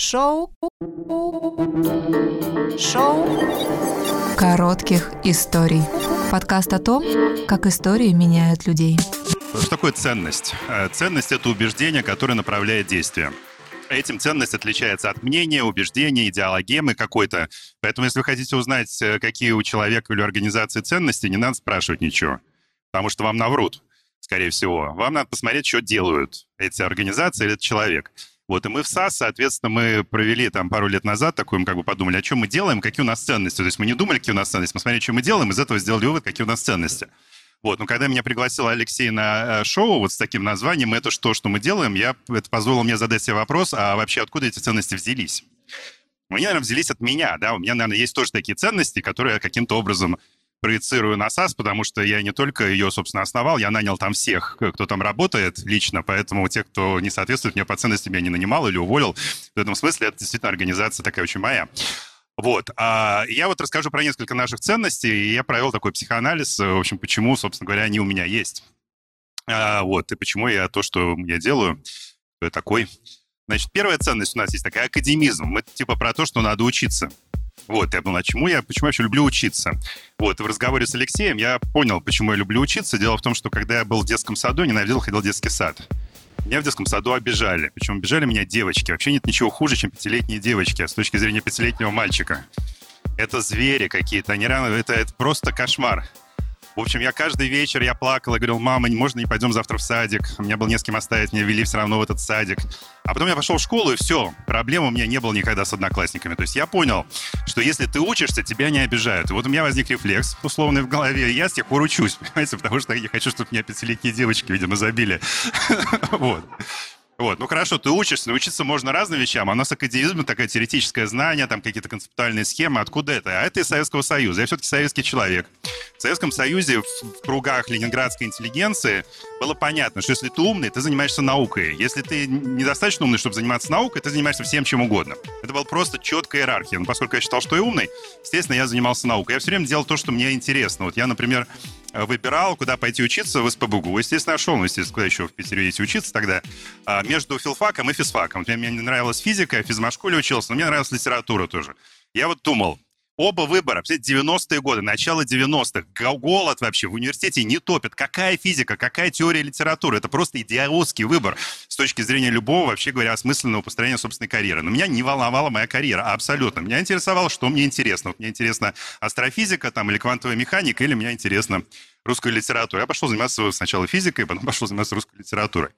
Шоу. Шоу. Коротких историй. Подкаст о том, как истории меняют людей. Что такое ценность? Э, ценность — это убеждение, которое направляет действие. Этим ценность отличается от мнения, убеждения, идеологемы какой-то. Поэтому, если вы хотите узнать, э, какие у человека или организации ценности, не надо спрашивать ничего. Потому что вам наврут, скорее всего. Вам надо посмотреть, что делают эти организации или этот человек. Вот, и мы в САС, соответственно, мы провели там пару лет назад такую, мы как бы подумали, о чем мы делаем, какие у нас ценности. То есть мы не думали, какие у нас ценности, мы смотрели, что мы делаем, из этого сделали вывод, какие у нас ценности. Вот, но когда меня пригласил Алексей на э, шоу вот с таким названием «Это что, что мы делаем?», я, это позволило мне задать себе вопрос, а вообще откуда эти ценности взялись? Они, наверное, взялись от меня, да, у меня, наверное, есть тоже такие ценности, которые каким-то образом проецирую на САС, потому что я не только ее, собственно, основал, я нанял там всех, кто там работает лично, поэтому те, кто не соответствует мне по ценностям, я не нанимал или уволил. В этом смысле это действительно организация такая очень моя. Вот. А я вот расскажу про несколько наших ценностей, и я провел такой психоанализ, в общем, почему, собственно говоря, они у меня есть. А, вот, и почему я то, что я делаю, такой. Значит, первая ценность у нас есть такая академизм. Мы типа про то, что надо учиться. Вот, я думал, а чему я, почему я вообще люблю учиться? Вот, в разговоре с Алексеем я понял, почему я люблю учиться. Дело в том, что когда я был в детском саду, ненавидел, ходил в детский сад. Меня в детском саду обижали. Причем обижали меня девочки. Вообще нет ничего хуже, чем пятилетние девочки с точки зрения пятилетнего мальчика. Это звери какие-то. Они рано... Это, это просто кошмар. В общем, я каждый вечер я плакал и говорил, мама, можно не пойдем завтра в садик? У меня было не с кем оставить, меня вели все равно в этот садик. А потом я пошел в школу, и все. Проблем у меня не было никогда с одноклассниками. То есть я понял, что если ты учишься, тебя не обижают. И вот у меня возник рефлекс, условный в голове, и я с тех пор учусь, понимаете, потому что я хочу, чтобы меня пятилетние девочки, видимо, забили. Вот. Вот, ну хорошо, ты учишься, научиться можно разным вещам, а у нас академизм такое теоретическое знание, там какие-то концептуальные схемы, откуда это? А это из Советского Союза, я все-таки советский человек. В Советском Союзе в кругах ленинградской интеллигенции было понятно, что если ты умный, ты занимаешься наукой. Если ты недостаточно умный, чтобы заниматься наукой, ты занимаешься всем чем угодно. Это была просто четкая иерархия. Но поскольку я считал, что я умный, естественно, я занимался наукой. Я все время делал то, что мне интересно. Вот я, например, выбирал, куда пойти учиться в СПБГУ. Естественно, шел, ну, естественно, куда еще в Питере идти учиться тогда. А, между филфаком и физфаком. Мне не нравилась физика, я в физмашколе учился, но мне нравилась литература тоже. Я вот думал, Оба выбора, 90-е годы, начало 90-х, голод вообще в университете не топит. Какая физика, какая теория литературы? Это просто идиотский выбор с точки зрения любого, вообще говоря, осмысленного построения собственной карьеры. Но меня не волновала моя карьера, абсолютно. Меня интересовало, что мне интересно. Вот мне интересна астрофизика там, или квантовая механика, или мне интересна русская литература. Я пошел заниматься сначала физикой, потом пошел заниматься русской литературой.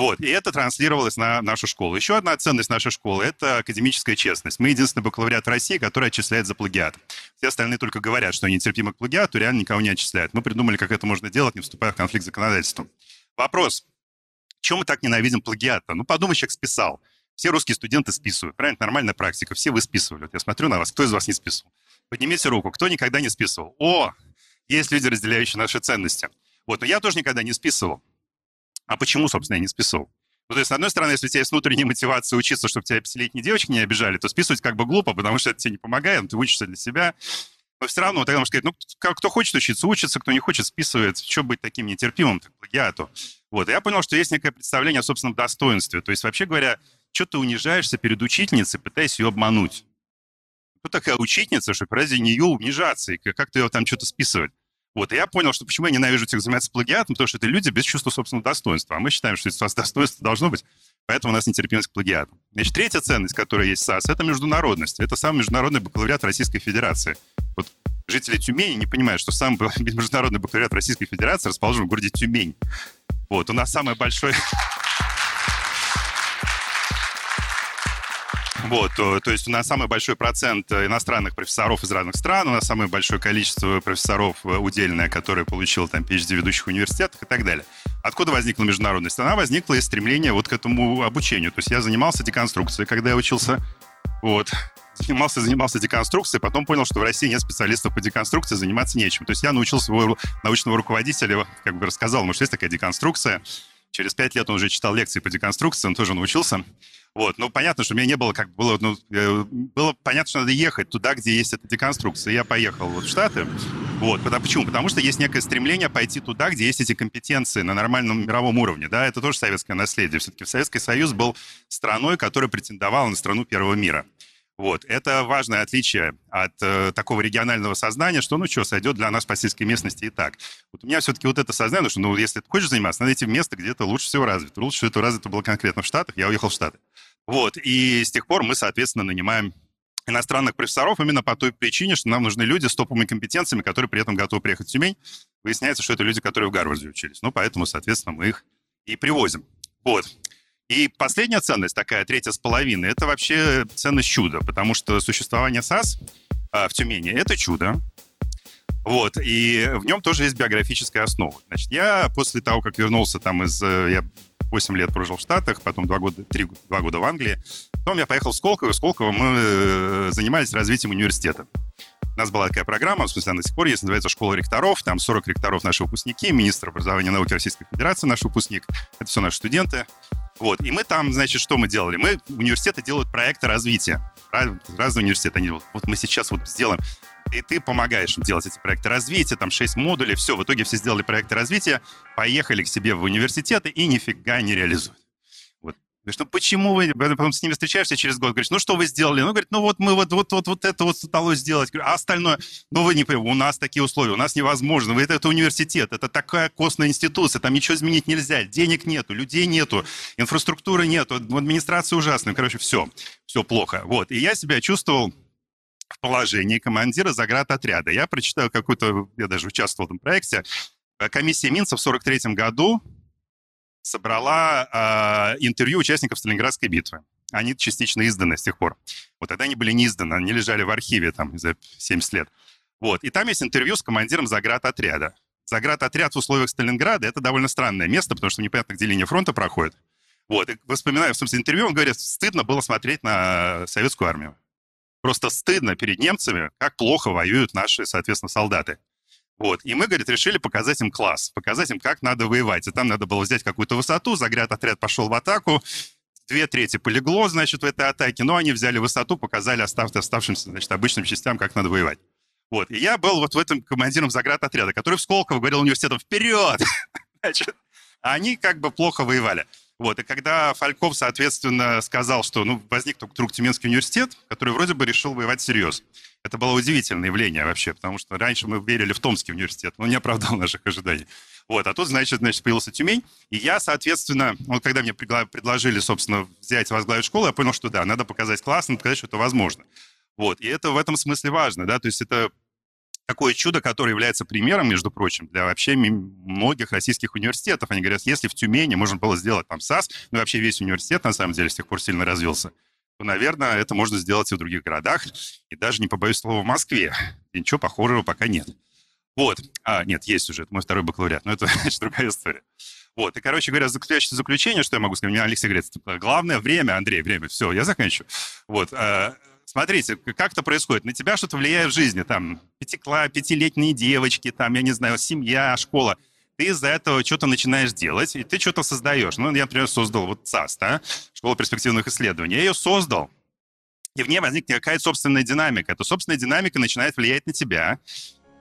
Вот, и это транслировалось на нашу школу. Еще одна ценность нашей школы – это академическая честность. Мы единственный бакалавриат России, который отчисляет за плагиат. Все остальные только говорят, что они терпимы к плагиату, реально никого не отчисляют. Мы придумали, как это можно делать, не вступая в конфликт с законодательством. Вопрос. Чем мы так ненавидим плагиат-то? Ну, подумай, человек списал. Все русские студенты списывают. Правильно? Нормальная практика. Все вы списывали. Вот я смотрю на вас. Кто из вас не списывал? Поднимите руку. Кто никогда не списывал? О, есть люди, разделяющие наши ценности. Вот, но я тоже никогда не списывал. А почему, собственно, я не списывал? Ну, то есть, с одной стороны, если у тебя есть внутренняя мотивация учиться, чтобы тебя пятилетние девочки не обижали, то списывать как бы глупо, потому что это тебе не помогает, ты учишься для себя. Но все равно, тогда можно сказать, ну, кто хочет учиться, учится, кто не хочет, списывает. Что быть таким нетерпимым, так плагиату? Вот, и я понял, что есть некое представление о собственном достоинстве. То есть, вообще говоря, что ты унижаешься перед учительницей, пытаясь ее обмануть? Кто такая учительница, чтобы ради нее унижаться и как-то ее там что-то списывать? Вот, и я понял, что почему я ненавижу этих заниматься плагиатом, потому что это люди без чувства собственного достоинства. А мы считаем, что у вас достоинство должно быть, поэтому у нас нетерпимость к плагиату. Значит, третья ценность, которая есть в САС, это международность. Это самый международный бакалавриат Российской Федерации. Вот жители Тюмени не понимают, что самый международный бакалавриат Российской Федерации расположен в городе Тюмень. Вот, у нас самый большой... Вот, то, то есть у нас самый большой процент э, иностранных профессоров из разных стран, у нас самое большое количество профессоров э, удельное, которые получил там PhD ведущих университетах и так далее. Откуда возникла международность? Она возникла из стремления вот к этому обучению. То есть я занимался деконструкцией, когда я учился. Вот. Занимался, занимался деконструкцией, потом понял, что в России нет специалистов по деконструкции, заниматься нечем. То есть я научил своего научного руководителя, как бы рассказал ему, что есть такая деконструкция. Через пять лет он уже читал лекции по деконструкции, он тоже научился. Вот, ну, понятно, что у меня не было, как было, ну, э, было понятно, что надо ехать туда, где есть эта деконструкция. Я поехал вот в Штаты. Вот, почему? Потому что есть некое стремление пойти туда, где есть эти компетенции на нормальном мировом уровне, да, это тоже советское наследие. Все-таки Советский Союз был страной, которая претендовала на страну первого мира. Вот. Это важное отличие от э, такого регионального сознания, что, ну что, сойдет для нас по сельской местности и так. Вот у меня все-таки вот это сознание, что, ну, если ты хочешь заниматься, надо идти в место, где это лучше всего развито. Лучше всего это развито было конкретно в Штатах, я уехал в Штаты. Вот. И с тех пор мы, соответственно, нанимаем иностранных профессоров именно по той причине, что нам нужны люди с топовыми компетенциями, которые при этом готовы приехать в Тюмень. Выясняется, что это люди, которые в Гарварде учились. Ну, поэтому, соответственно, мы их и привозим. Вот. И последняя ценность, такая третья с половиной, это вообще ценность чуда, потому что существование САС а, в Тюмени — это чудо. Вот, и в нем тоже есть биографическая основа. Значит, я после того, как вернулся там из... Э, я 8 лет прожил в Штатах, потом 2 года, 3, 2 года в Англии. Потом я поехал в Сколково, и в Сколково мы э, занимались развитием университета. У нас была такая программа, в смысле, она до сих пор есть, называется «Школа ректоров». Там 40 ректоров наши выпускники, министр образования и науки Российской Федерации наш выпускник. Это все наши студенты. Вот. И мы там, значит, что мы делали? Мы, университеты делают проекты развития. Разные университеты, они вот мы сейчас вот сделаем. И ты помогаешь им делать эти проекты развития, там 6 модулей, все, в итоге все сделали проекты развития, поехали к себе в университеты и нифига не реализуют. Говоришь, ну почему вы, потом с ними встречаешься через год, говоришь, ну что вы сделали? Ну, говорит, ну вот мы вот, вот, вот, вот это вот удалось сделать. Говорю, а остальное, ну вы не понимаете, у нас такие условия, у нас невозможно, вы, это, это университет, это такая костная институция, там ничего изменить нельзя, денег нету, людей нету, инфраструктуры нету, администрация ужасная, короче, все, все плохо. Вот, и я себя чувствовал в положении командира заградотряда. Я прочитаю какую-то, я даже участвовал в этом проекте, комиссия Минца в 43 году собрала э, интервью участников Сталинградской битвы. Они частично изданы с тех пор. Вот тогда они были не изданы, они лежали в архиве там за 70 лет. Вот. И там есть интервью с командиром заградотряда. Заградотряд в условиях Сталинграда — это довольно странное место, потому что непонятно, где линия фронта проходит. Вот. И вспоминаю, в смысле, интервью, он говорит, стыдно было смотреть на советскую армию. Просто стыдно перед немцами, как плохо воюют наши, соответственно, солдаты. Вот. И мы, говорит, решили показать им класс, показать им, как надо воевать. И там надо было взять какую-то высоту, загряд отряд пошел в атаку, две трети полегло, значит, в этой атаке, но они взяли высоту, показали остав, оставшимся, значит, обычным частям, как надо воевать. Вот. И я был вот в этом командиром заград отряда, который в Сколково говорил университетом «Вперед!» Значит, они как бы плохо воевали. Вот, и когда Фальков, соответственно, сказал, что ну, возник вдруг Тюменский университет, который вроде бы решил воевать всерьез. Это было удивительное явление вообще, потому что раньше мы верили в Томский университет, но не оправдал наших ожиданий. Вот, а тут, значит, значит, появился Тюмень, и я, соответственно, вот когда мне предложили, собственно, взять возглавить школу, я понял, что да, надо показать классно, показать, что это возможно. Вот, и это в этом смысле важно, да, то есть это такое чудо, которое является примером, между прочим, для вообще многих российских университетов. Они говорят, если в Тюмени можно было сделать там САС, ну и вообще весь университет, на самом деле, с тех пор сильно развился, то, наверное, это можно сделать и в других городах, и даже, не побоюсь слова, в Москве. И ничего похожего пока нет. Вот. А, нет, есть уже, это мой второй бакалавриат, но это, значит, другая история. Вот, и, короче говоря, заключающее заключение, что я могу сказать, меня Алексей говорит, главное время, Андрей, время, все, я заканчиваю. Вот, а, смотрите, как это происходит. На тебя что-то влияет в жизни, там, пятикла, пятилетние девочки, там, я не знаю, семья, школа. Ты из-за этого что-то начинаешь делать, и ты что-то создаешь. Ну, я, например, создал вот ЦАС, да, Школа перспективных исследований. Я ее создал, и в ней возникнет какая-то собственная динамика. Эта собственная динамика начинает влиять на тебя,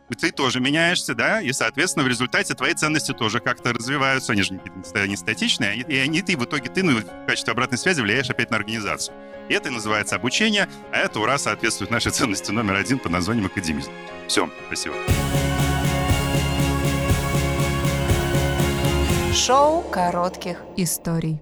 и ты тоже меняешься, да, и, соответственно, в результате твои ценности тоже как-то развиваются, они же не, статичные, и они, ты в итоге, ты ну, в качестве обратной связи влияешь опять на организацию. И это называется обучение, а это, ура, соответствует нашей ценности номер один под названием академизм. Все, спасибо. Шоу коротких историй.